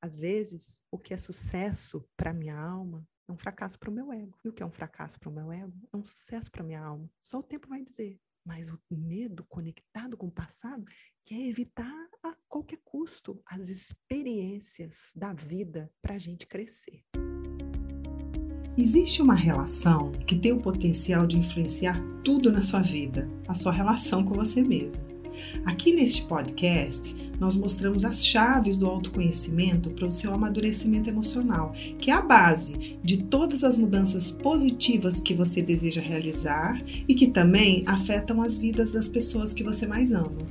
Às vezes, o que é sucesso para minha alma é um fracasso para o meu ego. E o que é um fracasso para o meu ego é um sucesso para minha alma. Só o tempo vai dizer. Mas o medo conectado com o passado quer evitar a qualquer custo as experiências da vida para a gente crescer. Existe uma relação que tem o potencial de influenciar tudo na sua vida, a sua relação com você mesma. Aqui neste podcast, nós mostramos as chaves do autoconhecimento para o seu amadurecimento emocional, que é a base de todas as mudanças positivas que você deseja realizar e que também afetam as vidas das pessoas que você mais ama.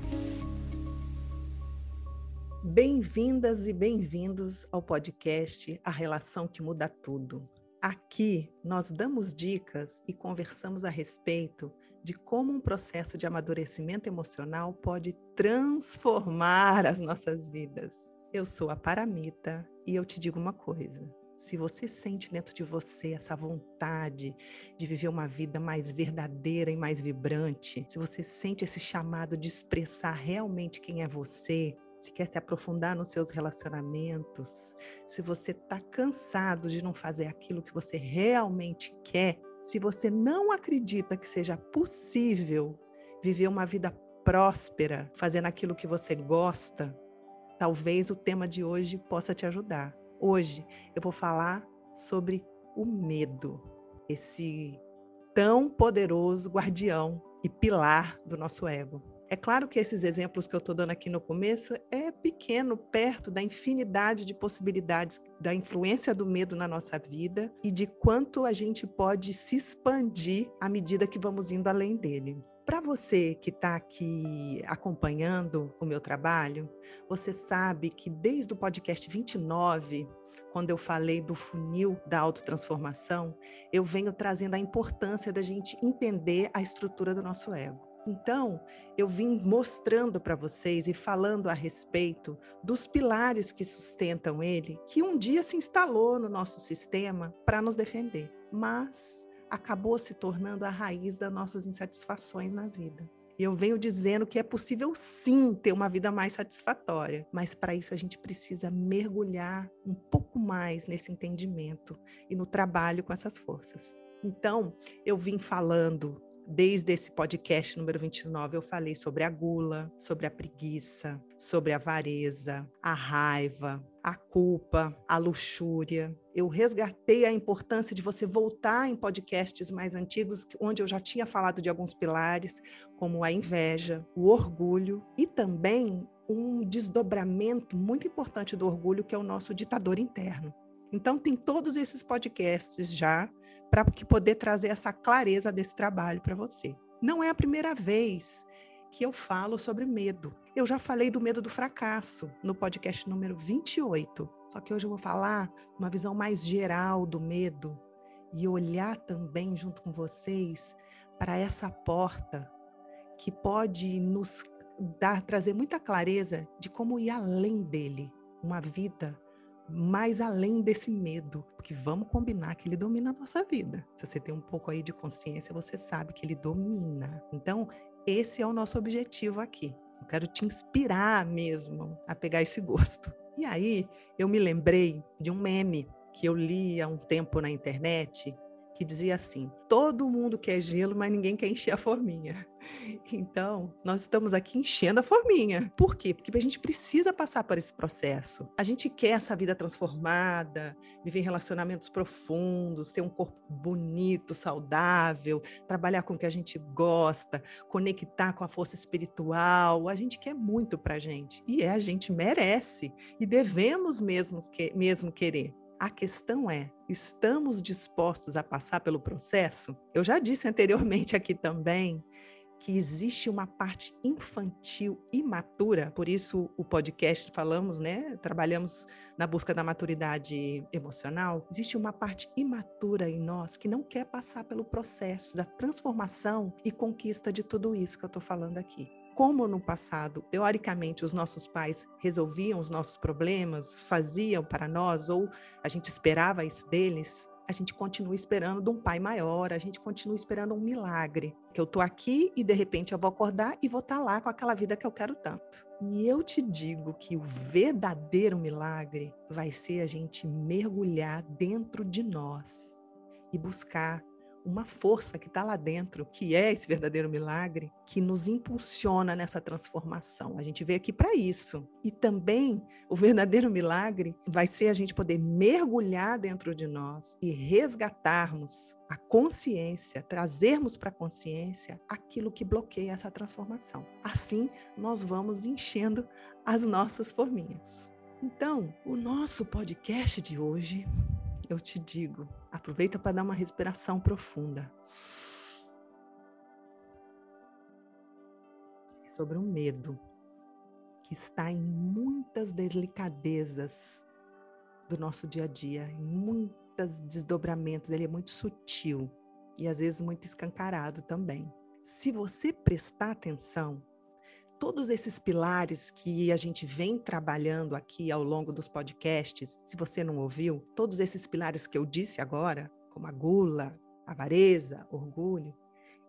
Bem-vindas e bem-vindos ao podcast A Relação que Muda Tudo. Aqui nós damos dicas e conversamos a respeito de como um processo de amadurecimento emocional pode transformar as nossas vidas. Eu sou a Paramita e eu te digo uma coisa: se você sente dentro de você essa vontade de viver uma vida mais verdadeira e mais vibrante, se você sente esse chamado de expressar realmente quem é você, se quer se aprofundar nos seus relacionamentos, se você está cansado de não fazer aquilo que você realmente quer, se você não acredita que seja possível viver uma vida próspera, fazendo aquilo que você gosta, talvez o tema de hoje possa te ajudar. Hoje eu vou falar sobre o medo, esse tão poderoso guardião e pilar do nosso ego. É claro que esses exemplos que eu estou dando aqui no começo é pequeno perto da infinidade de possibilidades da influência do medo na nossa vida e de quanto a gente pode se expandir à medida que vamos indo além dele. Para você que está aqui acompanhando o meu trabalho, você sabe que desde o podcast 29, quando eu falei do funil da autotransformação, eu venho trazendo a importância da gente entender a estrutura do nosso ego. Então, eu vim mostrando para vocês e falando a respeito dos pilares que sustentam ele, que um dia se instalou no nosso sistema para nos defender, mas acabou se tornando a raiz das nossas insatisfações na vida. E eu venho dizendo que é possível sim ter uma vida mais satisfatória, mas para isso a gente precisa mergulhar um pouco mais nesse entendimento e no trabalho com essas forças. Então, eu vim falando Desde esse podcast número 29, eu falei sobre a gula, sobre a preguiça, sobre a avareza, a raiva, a culpa, a luxúria. Eu resgatei a importância de você voltar em podcasts mais antigos, onde eu já tinha falado de alguns pilares, como a inveja, o orgulho e também um desdobramento muito importante do orgulho, que é o nosso ditador interno. Então, tem todos esses podcasts já para poder trazer essa clareza desse trabalho para você. Não é a primeira vez que eu falo sobre medo. Eu já falei do medo do fracasso no podcast número 28. Só que hoje eu vou falar uma visão mais geral do medo e olhar também junto com vocês para essa porta que pode nos dar trazer muita clareza de como ir além dele, uma vida mais além desse medo, porque vamos combinar que ele domina a nossa vida. Se você tem um pouco aí de consciência, você sabe que ele domina. Então, esse é o nosso objetivo aqui. Eu quero te inspirar mesmo a pegar esse gosto. E aí, eu me lembrei de um meme que eu li há um tempo na internet, que dizia assim: todo mundo quer gelo, mas ninguém quer encher a forminha. Então, nós estamos aqui enchendo a forminha. Por quê? Porque a gente precisa passar por esse processo. A gente quer essa vida transformada, viver relacionamentos profundos, ter um corpo bonito, saudável, trabalhar com o que a gente gosta, conectar com a força espiritual. A gente quer muito pra gente. E é, a gente merece. E devemos mesmo, que, mesmo querer. A questão é: estamos dispostos a passar pelo processo? Eu já disse anteriormente aqui também que existe uma parte infantil imatura, por isso o podcast falamos, né? Trabalhamos na busca da maturidade emocional. Existe uma parte imatura em nós que não quer passar pelo processo da transformação e conquista de tudo isso que eu estou falando aqui como no passado, teoricamente, os nossos pais resolviam os nossos problemas, faziam para nós, ou a gente esperava isso deles, a gente continua esperando de um pai maior, a gente continua esperando um milagre. Que eu tô aqui e de repente eu vou acordar e vou estar tá lá com aquela vida que eu quero tanto. E eu te digo que o verdadeiro milagre vai ser a gente mergulhar dentro de nós e buscar uma força que está lá dentro, que é esse verdadeiro milagre, que nos impulsiona nessa transformação. A gente veio aqui para isso. E também o verdadeiro milagre vai ser a gente poder mergulhar dentro de nós e resgatarmos a consciência, trazermos para a consciência aquilo que bloqueia essa transformação. Assim, nós vamos enchendo as nossas forminhas. Então, o nosso podcast de hoje eu te digo, aproveita para dar uma respiração profunda. É sobre um medo que está em muitas delicadezas do nosso dia a dia, em muitos desdobramentos. Ele é muito sutil e às vezes muito escancarado também. Se você prestar atenção, todos esses pilares que a gente vem trabalhando aqui ao longo dos podcasts, se você não ouviu, todos esses pilares que eu disse agora, como a gula, avareza, orgulho,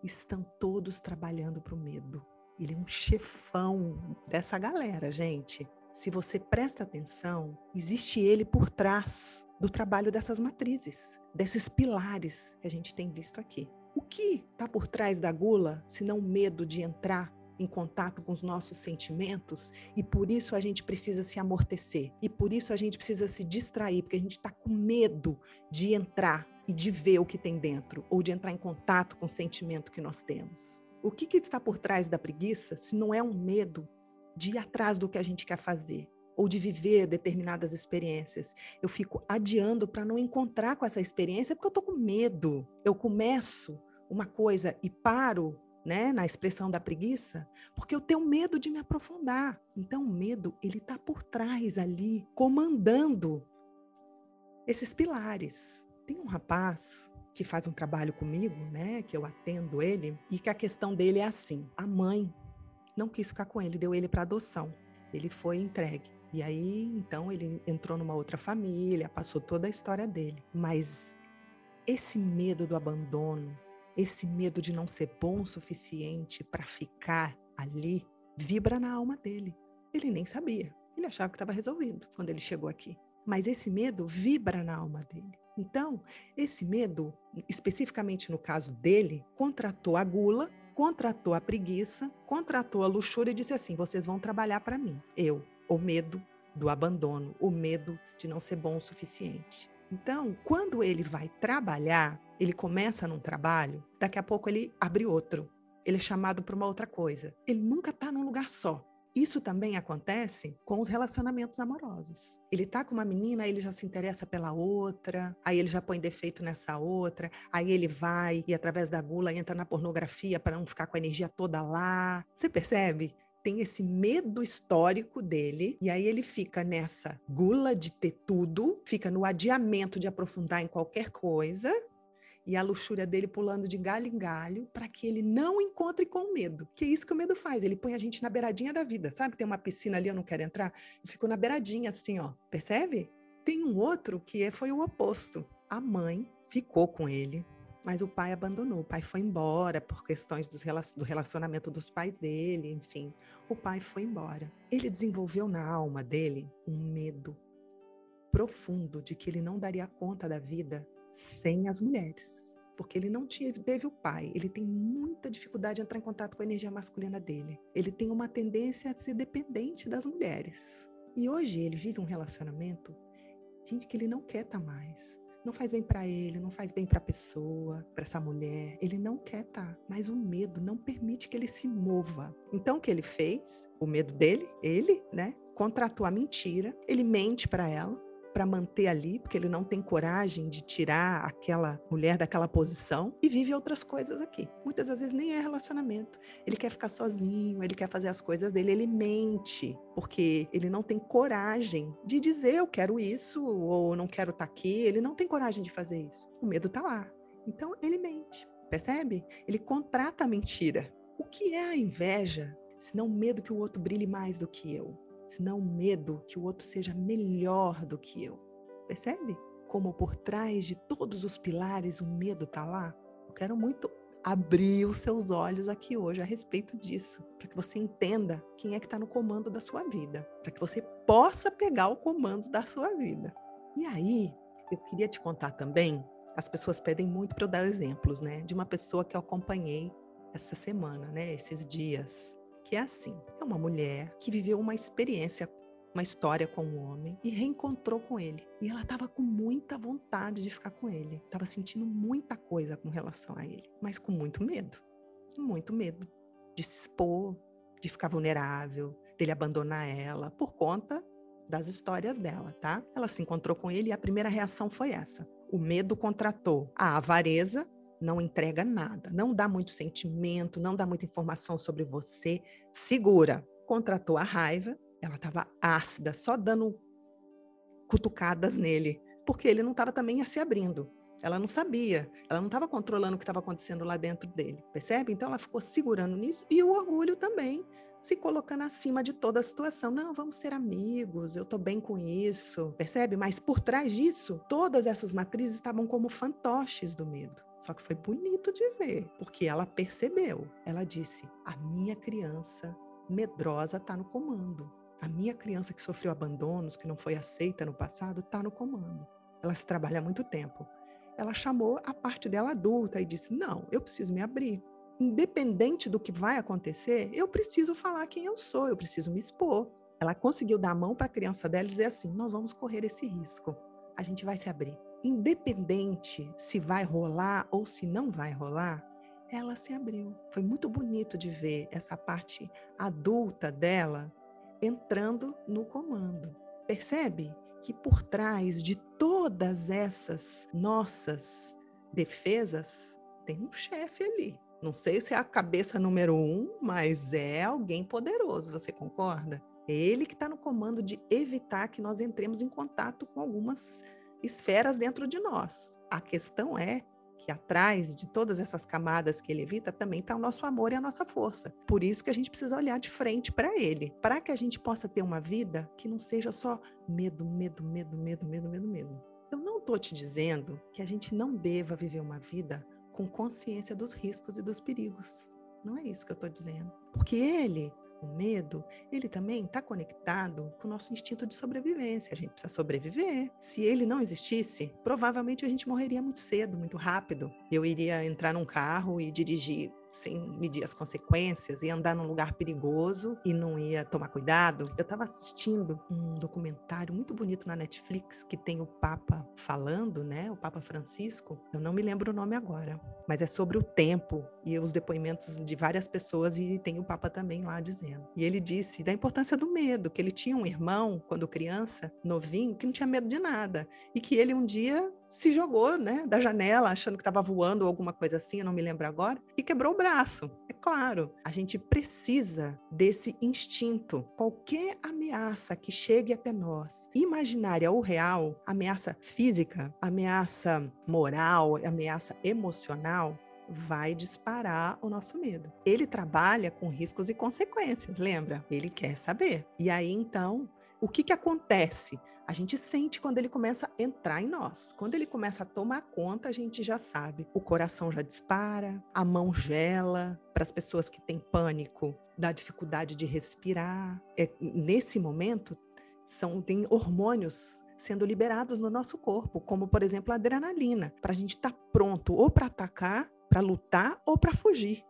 estão todos trabalhando para o medo. Ele é um chefão dessa galera, gente. Se você presta atenção, existe ele por trás do trabalho dessas matrizes, desses pilares que a gente tem visto aqui. O que está por trás da gula, se não o medo de entrar em contato com os nossos sentimentos e por isso a gente precisa se amortecer e por isso a gente precisa se distrair, porque a gente está com medo de entrar e de ver o que tem dentro ou de entrar em contato com o sentimento que nós temos. O que, que está por trás da preguiça se não é um medo de ir atrás do que a gente quer fazer? ou de viver determinadas experiências. Eu fico adiando para não encontrar com essa experiência porque eu estou com medo. Eu começo uma coisa e paro né, na expressão da preguiça, porque eu tenho medo de me aprofundar. Então, o medo, ele está por trás ali, comandando esses pilares. Tem um rapaz que faz um trabalho comigo, né, que eu atendo ele, e que a questão dele é assim: a mãe não quis ficar com ele, deu ele para adoção. Ele foi entregue. E aí, então, ele entrou numa outra família, passou toda a história dele. Mas esse medo do abandono, esse medo de não ser bom o suficiente para ficar ali vibra na alma dele. Ele nem sabia. Ele achava que estava resolvido quando ele chegou aqui. Mas esse medo vibra na alma dele. Então, esse medo, especificamente no caso dele, contratou a gula, contratou a preguiça, contratou a luxúria e disse assim: vocês vão trabalhar para mim. Eu, o medo do abandono, o medo de não ser bom o suficiente. Então, quando ele vai trabalhar, ele começa num trabalho, daqui a pouco ele abre outro. Ele é chamado para uma outra coisa. Ele nunca está num lugar só. Isso também acontece com os relacionamentos amorosos. Ele tá com uma menina, aí ele já se interessa pela outra, aí ele já põe defeito nessa outra, aí ele vai e através da gula entra na pornografia para não ficar com a energia toda lá. Você percebe? Tem esse medo histórico dele, e aí ele fica nessa gula de ter tudo, fica no adiamento de aprofundar em qualquer coisa, e a luxúria dele pulando de galho em galho para que ele não encontre com medo. Que é isso que o medo faz, ele põe a gente na beiradinha da vida, sabe? Tem uma piscina ali, eu não quero entrar, eu fico na beiradinha assim, ó. Percebe? Tem um outro que é, foi o oposto. A mãe ficou com ele, mas o pai abandonou. O pai foi embora por questões do relacionamento dos pais dele, enfim. O pai foi embora. Ele desenvolveu na alma dele um medo profundo de que ele não daria conta da vida sem as mulheres. Porque ele não teve o pai, ele tem muita dificuldade de entrar em contato com a energia masculina dele. Ele tem uma tendência a ser dependente das mulheres. E hoje ele vive um relacionamento, gente, que ele não quer estar tá mais não faz bem para ele, não faz bem para a pessoa, para essa mulher. Ele não quer estar, tá, mas o medo não permite que ele se mova. Então o que ele fez? O medo dele, ele, né, contratou a mentira, ele mente para ela, para manter ali, porque ele não tem coragem de tirar aquela mulher daquela posição e vive outras coisas aqui. Muitas das vezes nem é relacionamento. Ele quer ficar sozinho, ele quer fazer as coisas dele, ele mente, porque ele não tem coragem de dizer eu quero isso ou não quero estar tá aqui, ele não tem coragem de fazer isso. O medo tá lá. Então ele mente, percebe? Ele contrata a mentira. O que é a inveja? Senão o medo que o outro brilhe mais do que eu senão o medo que o outro seja melhor do que eu. Percebe? como por trás de todos os pilares o medo está lá? Eu quero muito abrir os seus olhos aqui hoje a respeito disso, para que você entenda quem é que está no comando da sua vida, para que você possa pegar o comando da sua vida. E aí, eu queria te contar também, as pessoas pedem muito para eu dar exemplos, né, de uma pessoa que eu acompanhei essa semana, né, esses dias, que é assim, é uma mulher que viveu uma experiência uma história com um homem e reencontrou com ele. E ela estava com muita vontade de ficar com ele. Estava sentindo muita coisa com relação a ele, mas com muito medo. Muito medo de se expor, de ficar vulnerável, dele abandonar ela por conta das histórias dela, tá? Ela se encontrou com ele e a primeira reação foi essa. O medo contratou a avareza, não entrega nada, não dá muito sentimento, não dá muita informação sobre você, segura. Contratou a raiva, ela estava ácida, só dando cutucadas nele, porque ele não estava também se abrindo. Ela não sabia, ela não estava controlando o que estava acontecendo lá dentro dele, percebe? Então ela ficou segurando nisso e o orgulho também, se colocando acima de toda a situação. Não, vamos ser amigos, eu estou bem com isso, percebe? Mas por trás disso, todas essas matrizes estavam como fantoches do medo. Só que foi bonito de ver, porque ela percebeu. Ela disse: A minha criança medrosa está no comando. A minha criança que sofreu abandonos, que não foi aceita no passado, está no comando. Ela se trabalha há muito tempo. Ela chamou a parte dela adulta e disse: Não, eu preciso me abrir. Independente do que vai acontecer, eu preciso falar quem eu sou, eu preciso me expor. Ela conseguiu dar a mão para a criança dela e dizer assim: Nós vamos correr esse risco. A gente vai se abrir. Independente se vai rolar ou se não vai rolar, ela se abriu. Foi muito bonito de ver essa parte adulta dela entrando no comando. Percebe que por trás de todas essas nossas defesas tem um chefe ali. Não sei se é a cabeça número um, mas é alguém poderoso, você concorda? É ele que está no comando de evitar que nós entremos em contato com algumas esferas dentro de nós. A questão é que atrás de todas essas camadas que ele evita também está o nosso amor e a nossa força. Por isso que a gente precisa olhar de frente para ele, para que a gente possa ter uma vida que não seja só medo, medo, medo, medo, medo, medo, medo. Eu não estou te dizendo que a gente não deva viver uma vida com consciência dos riscos e dos perigos. Não é isso que eu estou dizendo. Porque ele o medo, ele também está conectado com o nosso instinto de sobrevivência. A gente precisa sobreviver. Se ele não existisse, provavelmente a gente morreria muito cedo, muito rápido. Eu iria entrar num carro e dirigir sem medir as consequências, ia andar num lugar perigoso e não ia tomar cuidado. Eu estava assistindo um documentário muito bonito na Netflix que tem o Papa falando, né? O Papa Francisco. Eu não me lembro o nome agora, mas é sobre o tempo e os depoimentos de várias pessoas e tem o Papa também lá dizendo. E ele disse da importância do medo, que ele tinha um irmão quando criança, novinho, que não tinha medo de nada e que ele um dia se jogou, né, da janela, achando que estava voando ou alguma coisa assim, eu não me lembro agora, e quebrou o braço. É claro, a gente precisa desse instinto. Qualquer ameaça que chegue até nós, imaginária ou real, ameaça física, ameaça moral, ameaça emocional, vai disparar o nosso medo. Ele trabalha com riscos e consequências, lembra? Ele quer saber. E aí então, o que que acontece? A gente sente quando ele começa a entrar em nós. Quando ele começa a tomar conta, a gente já sabe. O coração já dispara, a mão gela. Para as pessoas que têm pânico, dá dificuldade de respirar. É, nesse momento, são, tem hormônios sendo liberados no nosso corpo, como por exemplo a adrenalina, para a gente estar tá pronto ou para atacar, para lutar ou para fugir.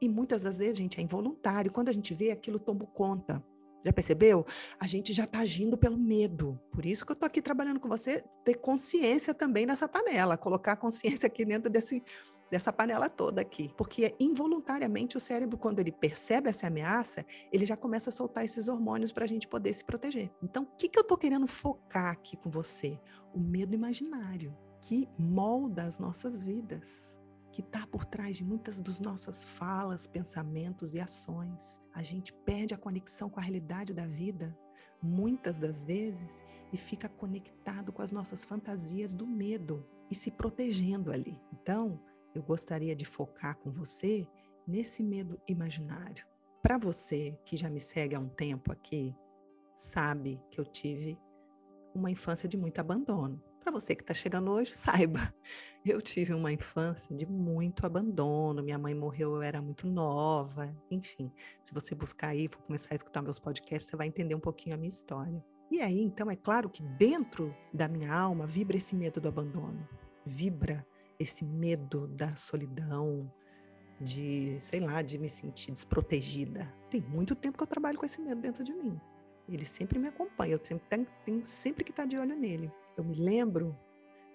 E muitas das vezes, gente, é involuntário. Quando a gente vê, aquilo toma conta. Já percebeu? A gente já está agindo pelo medo. Por isso que eu estou aqui trabalhando com você, ter consciência também nessa panela, colocar a consciência aqui dentro desse, dessa panela toda aqui. Porque involuntariamente o cérebro, quando ele percebe essa ameaça, ele já começa a soltar esses hormônios para a gente poder se proteger. Então, o que, que eu estou querendo focar aqui com você? O medo imaginário, que molda as nossas vidas que está por trás de muitas das nossas falas, pensamentos e ações. A gente perde a conexão com a realidade da vida, muitas das vezes, e fica conectado com as nossas fantasias do medo e se protegendo ali. Então, eu gostaria de focar com você nesse medo imaginário. Para você que já me segue há um tempo aqui, sabe que eu tive uma infância de muito abandono Para você que está chegando hoje, saiba, eu tive uma infância de muito abandono. Minha mãe morreu, eu era muito nova. Enfim, se você buscar aí, for começar a escutar meus podcasts, você vai entender um pouquinho a minha história. E aí, então, é claro que dentro da minha alma vibra esse medo do abandono, vibra esse medo da solidão, de, sei lá, de me sentir desprotegida. Tem muito tempo que eu trabalho com esse medo dentro de mim. Ele sempre me acompanha, eu sempre tenho, tenho sempre que estar de olho nele. Eu me lembro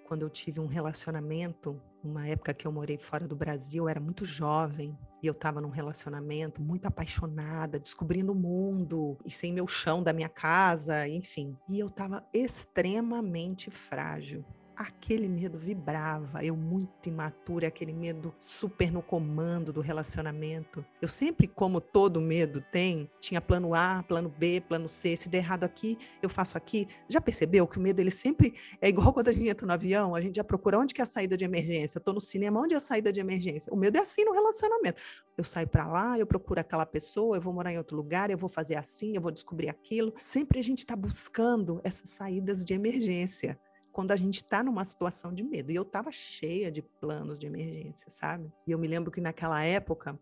quando eu tive um relacionamento, numa época que eu morei fora do Brasil, eu era muito jovem e eu estava num relacionamento muito apaixonada, descobrindo o mundo e sem meu chão da minha casa, enfim. E eu estava extremamente frágil aquele medo vibrava, eu muito imatura, aquele medo super no comando do relacionamento. Eu sempre, como todo medo tem, tinha plano A, plano B, plano C, se der errado aqui, eu faço aqui. Já percebeu que o medo ele sempre é igual quando a gente entra no avião, a gente já procura onde que é a saída de emergência. Estou no cinema, onde é a saída de emergência? O medo é assim no relacionamento. Eu saio para lá, eu procuro aquela pessoa, eu vou morar em outro lugar, eu vou fazer assim, eu vou descobrir aquilo. Sempre a gente está buscando essas saídas de emergência quando a gente está numa situação de medo. E eu estava cheia de planos de emergência, sabe? E eu me lembro que naquela época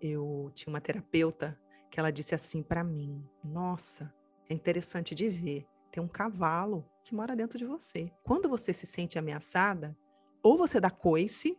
eu tinha uma terapeuta que ela disse assim para mim: Nossa, é interessante de ver. Tem um cavalo que mora dentro de você. Quando você se sente ameaçada, ou você dá coice,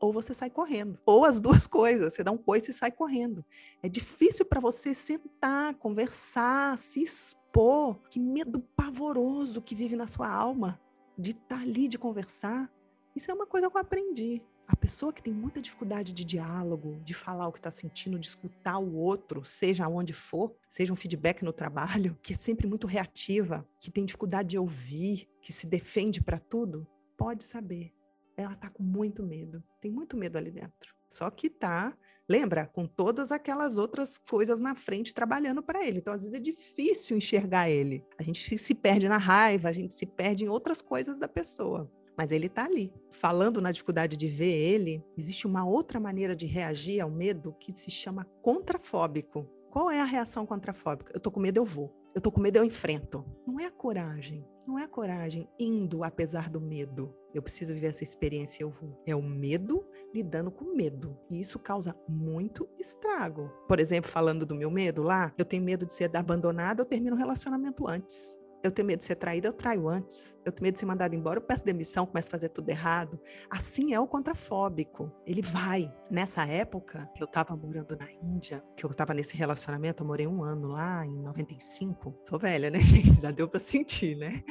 ou você sai correndo. Ou as duas coisas, você dá um coice e sai correndo. É difícil para você sentar, conversar, se expor. Que medo pavoroso que vive na sua alma de estar tá ali, de conversar. Isso é uma coisa que eu aprendi. A pessoa que tem muita dificuldade de diálogo, de falar o que está sentindo, de escutar o outro, seja onde for, seja um feedback no trabalho, que é sempre muito reativa, que tem dificuldade de ouvir, que se defende para tudo, pode saber. Ela está com muito medo, tem muito medo ali dentro. Só que está Lembra? Com todas aquelas outras coisas na frente trabalhando para ele. Então, às vezes, é difícil enxergar ele. A gente se perde na raiva, a gente se perde em outras coisas da pessoa. Mas ele está ali. Falando na dificuldade de ver ele, existe uma outra maneira de reagir ao medo que se chama contrafóbico. Qual é a reação contrafóbica? Eu tô com medo, eu vou. Eu tô com medo, eu enfrento. Não é a coragem. Não é a coragem indo apesar do medo. Eu preciso viver essa experiência, eu vou. É o medo lidando com medo. E isso causa muito estrago. Por exemplo, falando do meu medo lá, eu tenho medo de ser abandonada, eu termino o relacionamento antes. Eu tenho medo de ser traída, eu traio antes. Eu tenho medo de ser mandada embora, eu peço demissão, começo a fazer tudo errado. Assim é o contrafóbico. Ele vai. Nessa época, que eu estava morando na Índia, que eu estava nesse relacionamento, eu morei um ano lá, em 95. Sou velha, né, gente? Já deu para sentir, né?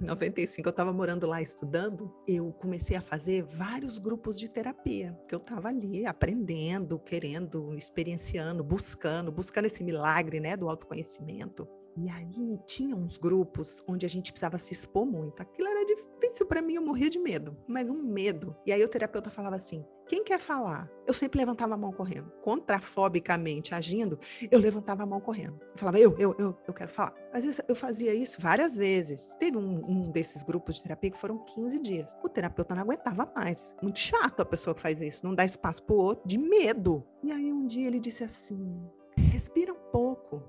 Em 95, eu estava morando lá estudando. Eu comecei a fazer vários grupos de terapia, que eu estava ali aprendendo, querendo, experienciando, buscando, buscando esse milagre, né, do autoconhecimento. E aí tinha uns grupos onde a gente precisava se expor muito. Aquilo era difícil para mim, eu morria de medo, mas um medo. E aí o terapeuta falava assim: quem quer falar? Eu sempre levantava a mão correndo. Contrafobicamente agindo, eu levantava a mão correndo. Eu falava, eu, eu, eu, eu quero falar. Às vezes eu fazia isso várias vezes. Teve um, um desses grupos de terapia que foram 15 dias. O terapeuta não aguentava mais. Muito chato a pessoa que faz isso, não dá espaço pro outro, de medo. E aí um dia ele disse assim: respira um pouco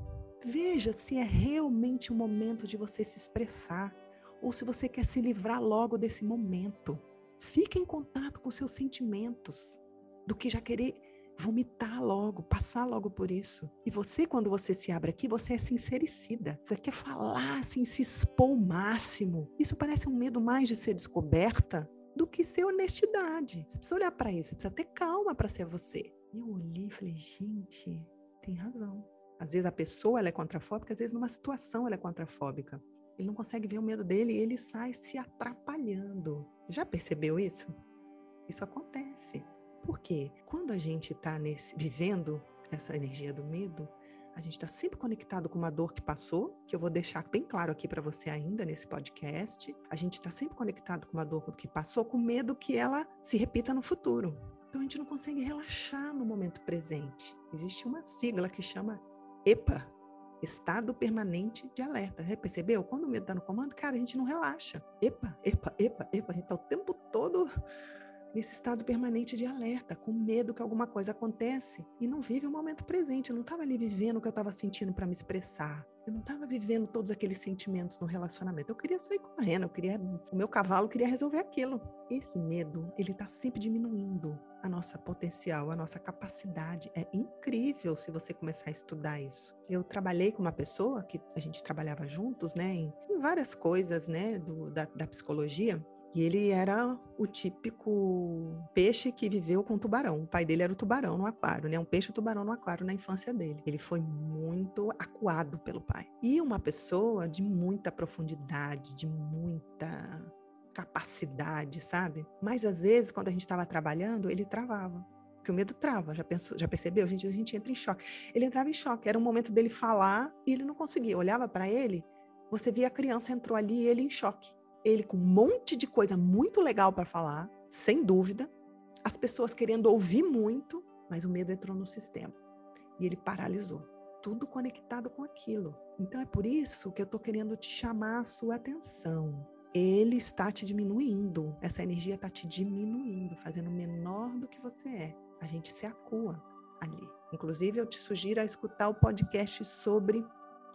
Veja se é realmente o momento de você se expressar ou se você quer se livrar logo desse momento. Fique em contato com seus sentimentos, do que já querer vomitar logo, passar logo por isso. E você, quando você se abre aqui, você é sincericida. Você quer falar, assim, se expor o máximo. Isso parece um medo mais de ser descoberta do que ser honestidade. Você precisa olhar para isso, você precisa ter calma para ser você. E eu olhei e falei, gente, tem razão. Às vezes a pessoa ela é contrafóbica, às vezes numa situação ela é contrafóbica. Ele não consegue ver o medo dele e ele sai se atrapalhando. Já percebeu isso? Isso acontece. Porque quando a gente está vivendo essa energia do medo, a gente está sempre conectado com uma dor que passou, que eu vou deixar bem claro aqui para você ainda nesse podcast. A gente está sempre conectado com uma dor que passou, com medo que ela se repita no futuro. Então a gente não consegue relaxar no momento presente. Existe uma sigla que chama EPA, estado permanente de alerta. Já percebeu? Quando o medo está no comando, cara, a gente não relaxa. Epa, epa, epa, epa. A gente está o tempo todo nesse estado permanente de alerta, com medo que alguma coisa acontece e não vive o momento presente. Eu não estava ali vivendo o que eu estava sentindo para me expressar. Eu não estava vivendo todos aqueles sentimentos no relacionamento. Eu queria sair correndo, eu queria, o meu cavalo queria resolver aquilo. Esse medo, ele está sempre diminuindo a nossa potencial, a nossa capacidade. É incrível se você começar a estudar isso. Eu trabalhei com uma pessoa que a gente trabalhava juntos, né, em, em várias coisas, né, do, da, da psicologia. E ele era o típico peixe que viveu com tubarão. O pai dele era o tubarão no aquário, né? Um peixe tubarão no aquário na infância dele. Ele foi muito acuado pelo pai. E uma pessoa de muita profundidade, de muita capacidade, sabe? Mas às vezes, quando a gente estava trabalhando, ele travava. Porque o medo trava, já, pensou, já percebeu? A gente, a gente entra em choque. Ele entrava em choque, era um momento dele falar e ele não conseguia. Olhava para ele, você via a criança entrou ali e ele em choque ele com um monte de coisa muito legal para falar, sem dúvida, as pessoas querendo ouvir muito, mas o medo entrou no sistema e ele paralisou. Tudo conectado com aquilo. Então é por isso que eu estou querendo te chamar a sua atenção. Ele está te diminuindo, essa energia está te diminuindo, fazendo menor do que você é. A gente se acua ali. Inclusive, eu te sugiro a escutar o podcast sobre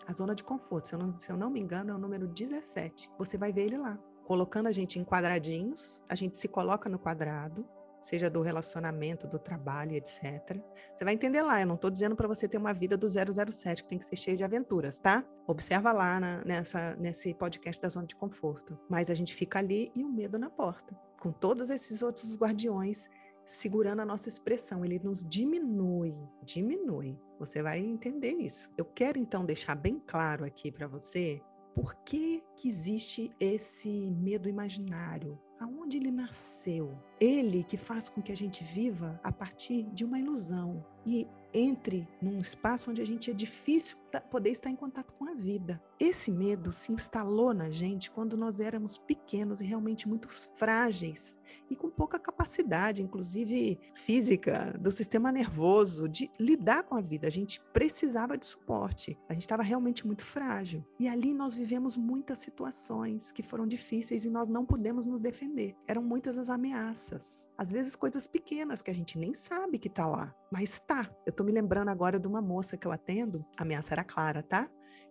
a zona de conforto. Se eu, não, se eu não me engano, é o número 17. Você vai ver ele lá, colocando a gente em quadradinhos, a gente se coloca no quadrado, seja do relacionamento, do trabalho, etc. Você vai entender lá, eu não estou dizendo para você ter uma vida do 007, que tem que ser cheio de aventuras, tá? Observa lá na, nessa, nesse podcast da zona de conforto. Mas a gente fica ali e o medo na porta, com todos esses outros guardiões segurando a nossa expressão, ele nos diminui, diminui. Você vai entender isso. Eu quero então deixar bem claro aqui para você por que, que existe esse medo imaginário, aonde ele nasceu. Ele que faz com que a gente viva a partir de uma ilusão e entre num espaço onde a gente é difícil poder estar em contato com a vida. Esse medo se instalou na gente quando nós éramos pequenos e realmente muito frágeis e com pouca capacidade, inclusive física, do sistema nervoso, de lidar com a vida. A gente precisava de suporte, a gente estava realmente muito frágil. E ali nós vivemos muitas situações que foram difíceis e nós não pudemos nos defender. Eram muitas as ameaças, às vezes coisas pequenas que a gente nem sabe que está lá, mas tá. Eu estou me lembrando agora de uma moça que eu atendo, a ameaça era clara, tá?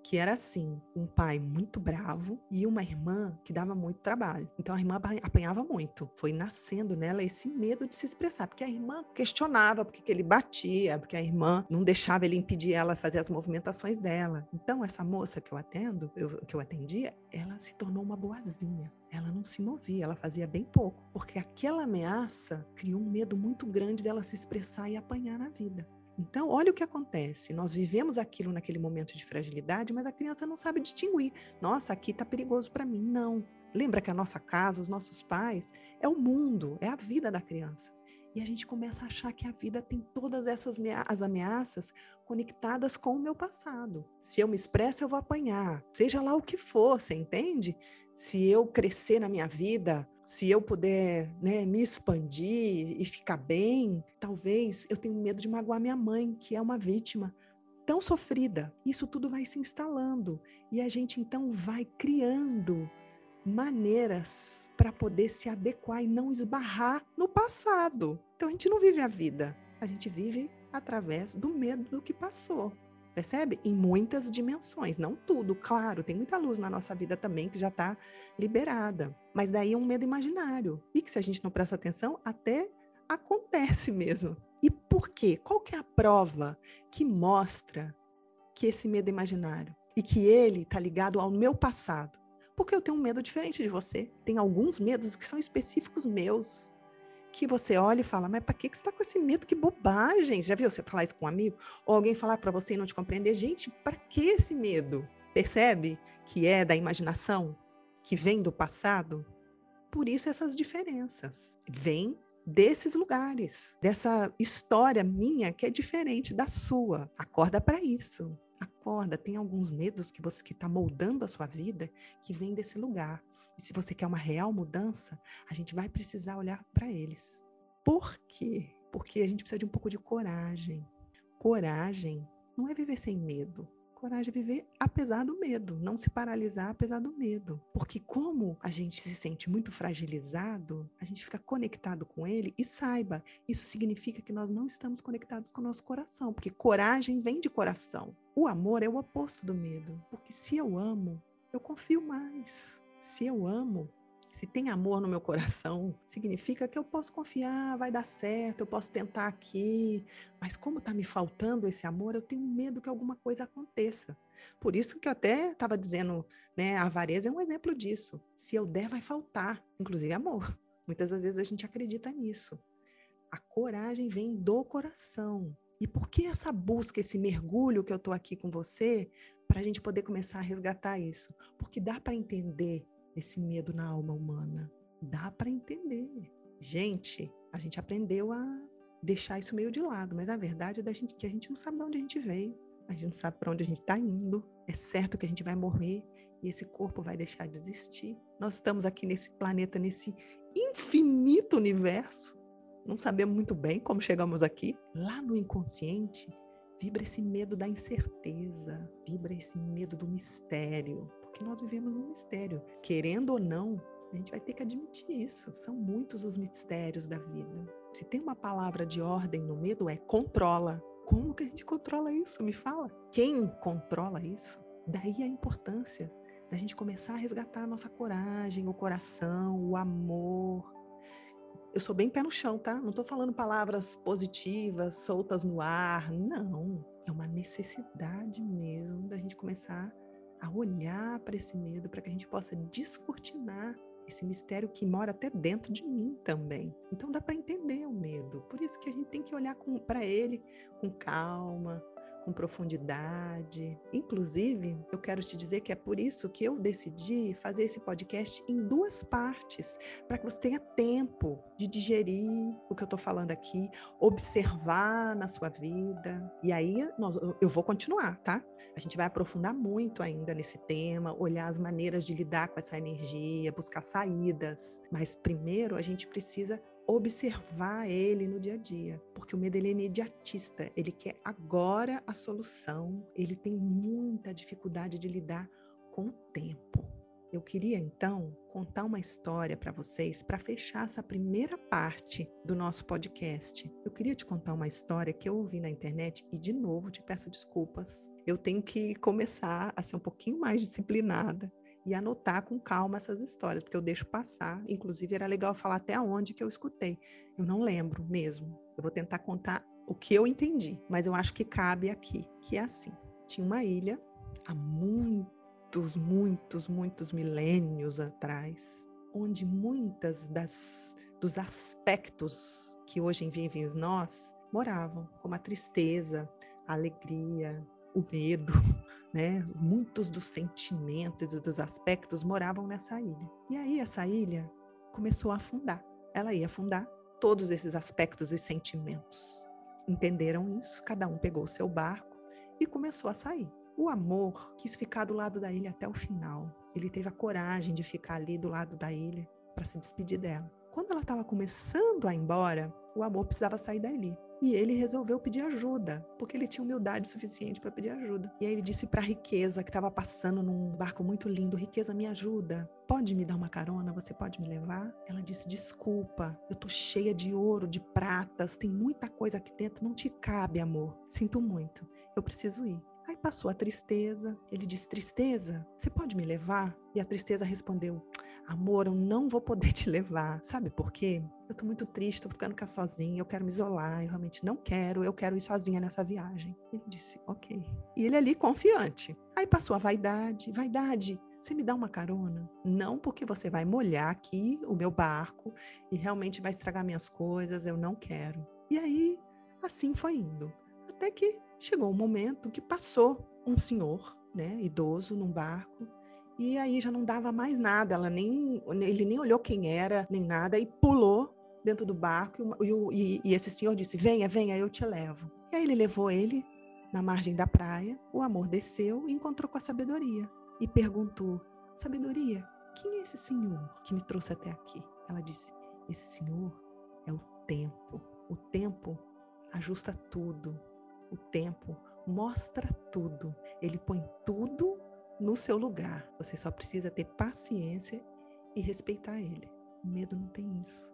que era assim, um pai muito bravo e uma irmã que dava muito trabalho. Então a irmã apanhava muito. Foi nascendo nela esse medo de se expressar, porque a irmã questionava porque que ele batia, porque a irmã não deixava ele impedir ela fazer as movimentações dela. Então essa moça que eu atendo, eu, que eu atendia, ela se tornou uma boazinha. Ela não se movia, ela fazia bem pouco, porque aquela ameaça criou um medo muito grande dela se expressar e apanhar na vida. Então, olha o que acontece. Nós vivemos aquilo naquele momento de fragilidade, mas a criança não sabe distinguir. Nossa, aqui está perigoso para mim. Não. Lembra que a nossa casa, os nossos pais, é o mundo, é a vida da criança. E a gente começa a achar que a vida tem todas essas as ameaças conectadas com o meu passado. Se eu me expresso, eu vou apanhar. Seja lá o que for, você entende? Se eu crescer na minha vida, se eu puder né, me expandir e ficar bem, talvez eu tenha medo de magoar minha mãe, que é uma vítima tão sofrida. Isso tudo vai se instalando e a gente então vai criando maneiras para poder se adequar e não esbarrar no passado. Então a gente não vive a vida, a gente vive através do medo do que passou. Percebe? Em muitas dimensões, não tudo, claro, tem muita luz na nossa vida também que já está liberada. Mas daí é um medo imaginário. E que se a gente não presta atenção, até acontece mesmo. E por quê? Qual que é a prova que mostra que esse medo é imaginário? E que ele está ligado ao meu passado? Porque eu tenho um medo diferente de você. Tem alguns medos que são específicos meus que você olha e fala, mas para que, que você está com esse medo? Que bobagem! Já viu você falar isso com um amigo? Ou alguém falar para você e não te compreender? Gente, para que esse medo? Percebe que é da imaginação? Que vem do passado? Por isso essas diferenças. Vem desses lugares, dessa história minha que é diferente da sua. Acorda para isso. Acorda, tem alguns medos que você que está moldando a sua vida que vem desse lugar. E se você quer uma real mudança, a gente vai precisar olhar para eles. Por quê? Porque a gente precisa de um pouco de coragem. Coragem não é viver sem medo. Coragem é viver apesar do medo, não se paralisar apesar do medo. Porque como a gente se sente muito fragilizado, a gente fica conectado com ele e saiba, isso significa que nós não estamos conectados com o nosso coração, porque coragem vem de coração. O amor é o oposto do medo, porque se eu amo, eu confio mais. Se eu amo, se tem amor no meu coração, significa que eu posso confiar, vai dar certo, eu posso tentar aqui, mas como está me faltando esse amor, eu tenho medo que alguma coisa aconteça. Por isso que eu até estava dizendo, né, a avareza é um exemplo disso. Se eu der, vai faltar, inclusive amor. Muitas das vezes a gente acredita nisso. A coragem vem do coração. E por que essa busca, esse mergulho que eu estou aqui com você, para a gente poder começar a resgatar isso? Porque dá para entender esse medo na alma humana. Dá para entender. Gente, a gente aprendeu a deixar isso meio de lado, mas a verdade é da gente, que a gente não sabe de onde a gente veio, a gente não sabe para onde a gente está indo. É certo que a gente vai morrer e esse corpo vai deixar de existir. Nós estamos aqui nesse planeta, nesse infinito universo. Não sabemos muito bem como chegamos aqui. Lá no inconsciente, vibra esse medo da incerteza, vibra esse medo do mistério, porque nós vivemos um mistério. Querendo ou não, a gente vai ter que admitir isso. São muitos os mistérios da vida. Se tem uma palavra de ordem no medo, é controla. Como que a gente controla isso? Me fala. Quem controla isso? Daí a importância da gente começar a resgatar a nossa coragem, o coração, o amor. Eu sou bem pé no chão, tá? Não estou falando palavras positivas, soltas no ar. Não. É uma necessidade mesmo da gente começar a olhar para esse medo, para que a gente possa descortinar esse mistério que mora até dentro de mim também. Então dá para entender o medo. Por isso que a gente tem que olhar para ele com calma, com profundidade. Inclusive, eu quero te dizer que é por isso que eu decidi fazer esse podcast em duas partes, para que você tenha tempo de digerir o que eu estou falando aqui, observar na sua vida. E aí nós, eu vou continuar, tá? A gente vai aprofundar muito ainda nesse tema, olhar as maneiras de lidar com essa energia, buscar saídas. Mas primeiro a gente precisa observar ele no dia a dia, porque o medo é imediatista, ele quer agora a solução, ele tem muita dificuldade de lidar com o tempo. Eu queria então contar uma história para vocês para fechar essa primeira parte do nosso podcast. Eu queria te contar uma história que eu ouvi na internet e de novo te peço desculpas. Eu tenho que começar a ser um pouquinho mais disciplinada e anotar com calma essas histórias, porque eu deixo passar. Inclusive, era legal falar até onde que eu escutei. Eu não lembro mesmo. Eu vou tentar contar o que eu entendi, mas eu acho que cabe aqui, que é assim. Tinha uma ilha há muitos, muitos, muitos milênios atrás, onde muitas das dos aspectos que hoje vivem nós moravam, como a tristeza, a alegria, o medo, né? Muitos dos sentimentos e dos aspectos moravam nessa ilha. E aí essa ilha começou a afundar. Ela ia afundar todos esses aspectos e sentimentos. Entenderam isso? Cada um pegou o seu barco e começou a sair. O amor quis ficar do lado da ilha até o final. Ele teve a coragem de ficar ali do lado da ilha para se despedir dela. Quando ela estava começando a ir embora, o amor precisava sair dali. E ele resolveu pedir ajuda, porque ele tinha humildade suficiente para pedir ajuda. E aí ele disse para a Riqueza, que estava passando num barco muito lindo: Riqueza, me ajuda. Pode me dar uma carona? Você pode me levar? Ela disse: Desculpa, eu tô cheia de ouro, de pratas, tem muita coisa aqui dentro, não te cabe, amor. Sinto muito, eu preciso ir. Aí passou a tristeza. Ele disse: Tristeza, você pode me levar? E a tristeza respondeu: Amor, eu não vou poder te levar. Sabe por quê? Eu tô muito triste, tô ficando cá sozinha, eu quero me isolar, eu realmente não quero, eu quero ir sozinha nessa viagem. Ele disse, ok. E ele ali confiante. Aí passou a vaidade. Vaidade, você me dá uma carona? Não porque você vai molhar aqui o meu barco e realmente vai estragar minhas coisas, eu não quero. E aí, assim foi indo. Até que chegou um momento que passou um senhor, né, idoso, num barco, e aí já não dava mais nada, ela nem, ele nem olhou quem era, nem nada, e pulou dentro do barco. E, e, e esse senhor disse: Venha, venha, eu te levo. E aí ele levou ele na margem da praia. O amor desceu e encontrou com a sabedoria e perguntou: Sabedoria, quem é esse senhor que me trouxe até aqui? Ela disse: Esse senhor é o tempo. O tempo ajusta tudo. O tempo mostra tudo, ele põe tudo no seu lugar. Você só precisa ter paciência e respeitar ele. O medo não tem isso.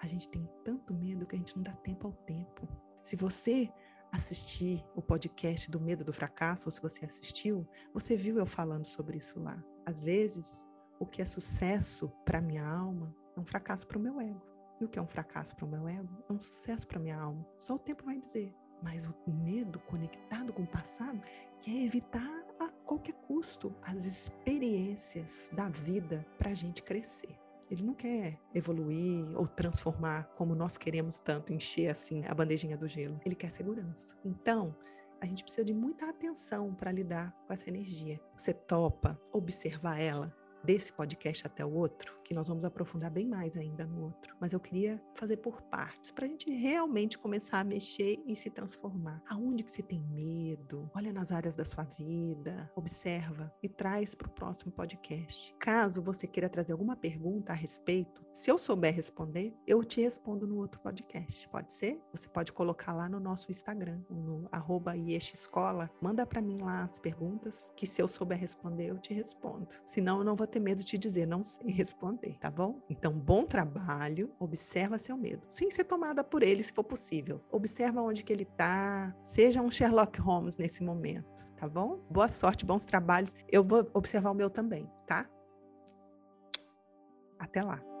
A gente tem tanto medo que a gente não dá tempo ao tempo. Se você assistir o podcast do Medo do Fracasso, ou se você assistiu, você viu eu falando sobre isso lá. Às vezes, o que é sucesso para minha alma é um fracasso para o meu ego. E o que é um fracasso para o meu ego é um sucesso para minha alma. Só o tempo vai dizer. Mas o medo conectado com o passado quer evitar qualquer custo as experiências da vida para a gente crescer. Ele não quer evoluir ou transformar como nós queremos tanto, encher assim a bandejinha do gelo. Ele quer segurança. Então, a gente precisa de muita atenção para lidar com essa energia. Você topa observar ela desse podcast até o outro, que nós vamos aprofundar bem mais ainda no outro. Mas eu queria fazer por partes, para a gente realmente começar a mexer e se transformar. Aonde que você tem medo? Olha nas áreas da sua vida, observa e traz para o próximo podcast. Caso você queira trazer alguma pergunta a respeito, se eu souber responder, eu te respondo no outro podcast. Pode ser? Você pode colocar lá no nosso Instagram, no arroba Escola. Manda para mim lá as perguntas, que se eu souber responder, eu te respondo. Senão, eu não vou ter medo de te dizer, não sei responder, tá bom? Então, bom trabalho, observa seu medo, sem ser tomada por ele, se for possível. Observa onde que ele tá, seja um Sherlock Holmes nesse momento, tá bom? Boa sorte, bons trabalhos. Eu vou observar o meu também, tá? Até lá.